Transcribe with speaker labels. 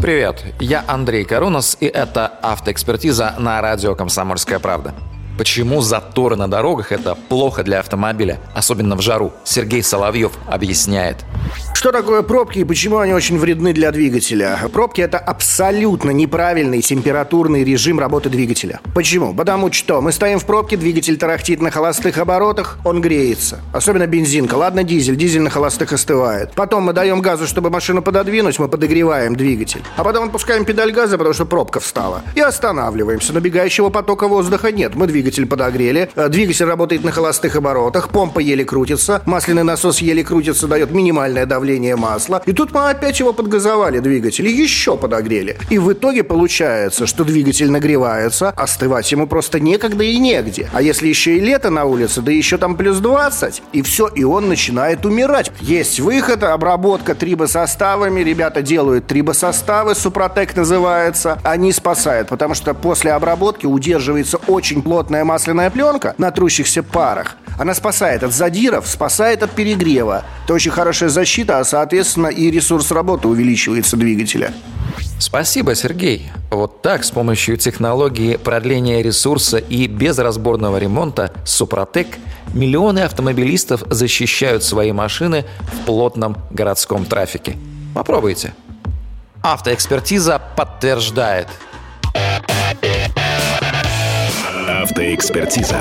Speaker 1: Привет, я Андрей Карунос, и это автоэкспертиза на радио «Комсомольская правда». Почему заторы на дорогах – это плохо для автомобиля, особенно в жару? Сергей Соловьев объясняет.
Speaker 2: Что такое пробки и почему они очень вредны для двигателя? Пробки – это абсолютно неправильный температурный режим работы двигателя. Почему? Потому что мы стоим в пробке, двигатель тарахтит на холостых оборотах, он греется. Особенно бензинка. Ладно, дизель. Дизель на холостых остывает. Потом мы даем газу, чтобы машину пододвинуть, мы подогреваем двигатель. А потом отпускаем педаль газа, потому что пробка встала. И останавливаемся. Набегающего потока воздуха нет. Мы двигатель подогрели. Э, двигатель работает на холостых оборотах. Помпа еле крутится. Масляный насос еле крутится, дает минимальное давление давление масла. И тут мы опять его подгазовали, двигатель, и еще подогрели. И в итоге получается, что двигатель нагревается, остывать ему просто некогда и негде. А если еще и лето на улице, да еще там плюс 20, и все, и он начинает умирать. Есть выход, обработка трибосоставами, ребята делают трибосоставы, Супротек называется, они спасают, потому что после обработки удерживается очень плотная масляная пленка на трущихся парах. Она спасает от задиров, спасает от перегрева. Это очень хорошая защита, а соответственно и ресурс работы увеличивается двигателя.
Speaker 1: Спасибо, Сергей. Вот так, с помощью технологии продления ресурса и безразборного ремонта Супротек миллионы автомобилистов защищают свои машины в плотном городском трафике. Попробуйте. Автоэкспертиза подтверждает.
Speaker 3: Автоэкспертиза.